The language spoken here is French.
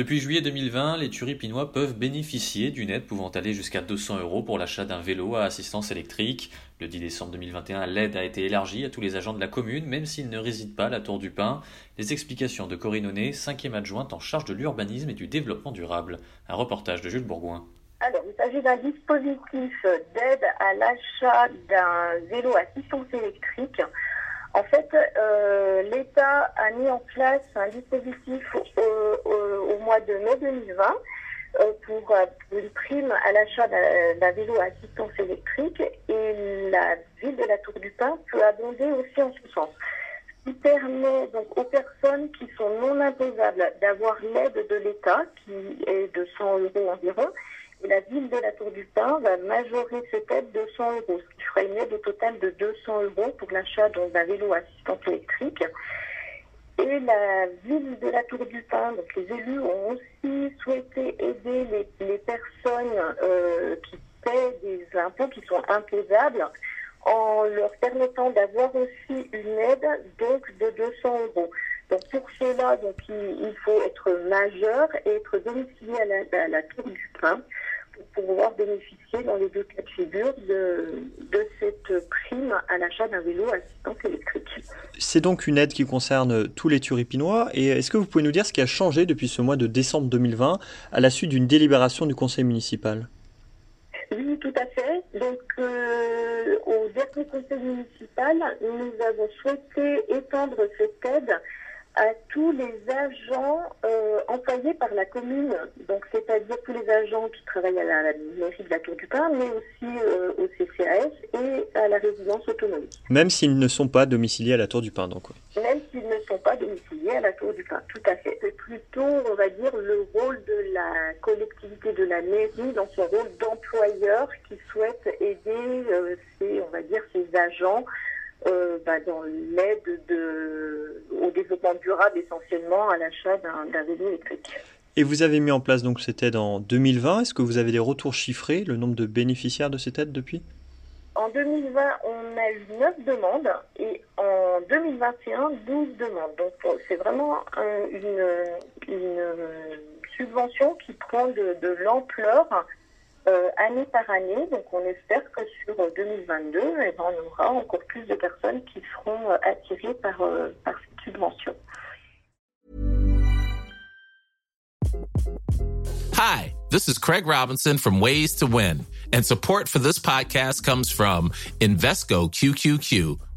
Depuis juillet 2020, les Turipinois peuvent bénéficier d'une aide pouvant aller jusqu'à 200 euros pour l'achat d'un vélo à assistance électrique. Le 10 décembre 2021, l'aide a été élargie à tous les agents de la commune, même s'ils ne résident pas à la Tour du Pin. Les explications de Corinne Honnet, cinquième adjointe en charge de l'urbanisme et du développement durable. Un reportage de Jules Bourgoin. Alors, il s'agit d'un dispositif d'aide à l'achat d'un vélo à assistance électrique en fait, euh, l'État a mis en place un dispositif au, mois de mai 2020 euh, pour, une prime à l'achat d'un vélo à assistance électrique et la ville de la Tour du Pin peut abonder aussi en ce sens. Ce qui permet donc aux personnes qui sont non imposables d'avoir l'aide de l'État, qui est de 100 euros environ, la ville de la Tour du Pin va majorer cette aide de 100 euros, ce qui fera une aide au total de 200 euros pour l'achat d'un vélo assistant électrique. Et la ville de la Tour du Pin, donc les élus ont aussi souhaité aider les, personnes euh, qui paient des impôts qui sont imposables en leur permettant d'avoir aussi une aide donc de 200 euros. Donc pour cela, donc, il, faut être majeur et être domicilié à la, à la Tour du Pin pour pouvoir bénéficier dans les deux cas de figure de, cette prime à l'achat d'un vélo assistance électrique. C'est donc une aide qui concerne tous les Turipinois. Et est-ce que vous pouvez nous dire ce qui a changé depuis ce mois de décembre 2020 à la suite d'une délibération du conseil municipal? Oui, tout à fait. Donc, euh, au dernier conseil municipal, nous avons souhaité étendre cette aide à tous les agents euh, employés par la commune, donc c'est-à-dire tous les agents qui travaillent à la, mairie de la Tour du Pin, mais aussi euh, au CCAS et à la résidence autonome. Même s'ils ne sont pas domiciliés à la Tour du Pin, donc. Même s'ils ne sont pas domiciliés à la Tour du Pin, tout à fait. C'est plutôt, on va dire, le rôle de la collectivité de la mairie dans son rôle d'employeur qui souhaite aider euh, ces, on va dire, ces agents euh, bah, dans l'aide de, au développement durable essentiellement à l'achat d'un vélo électrique. Et vous avez mis en place donc cette aide en 2020. Est-ce que vous avez des retours chiffrés, le nombre de bénéficiaires de cette aide depuis? En 2020, on a eu 9 demandes et en 2021, 12 demandes. Donc c'est vraiment une, une, subvention qui prend de, de l'ampleur euh, année par année. Donc on espère que sur 2022, eh ben, on aura encore plus de personnes qui seront euh, attirées par, euh, par cette subvention. Hi, this is Craig Robinson from Ways to Win, and support for this podcast comes from Invesco QQQ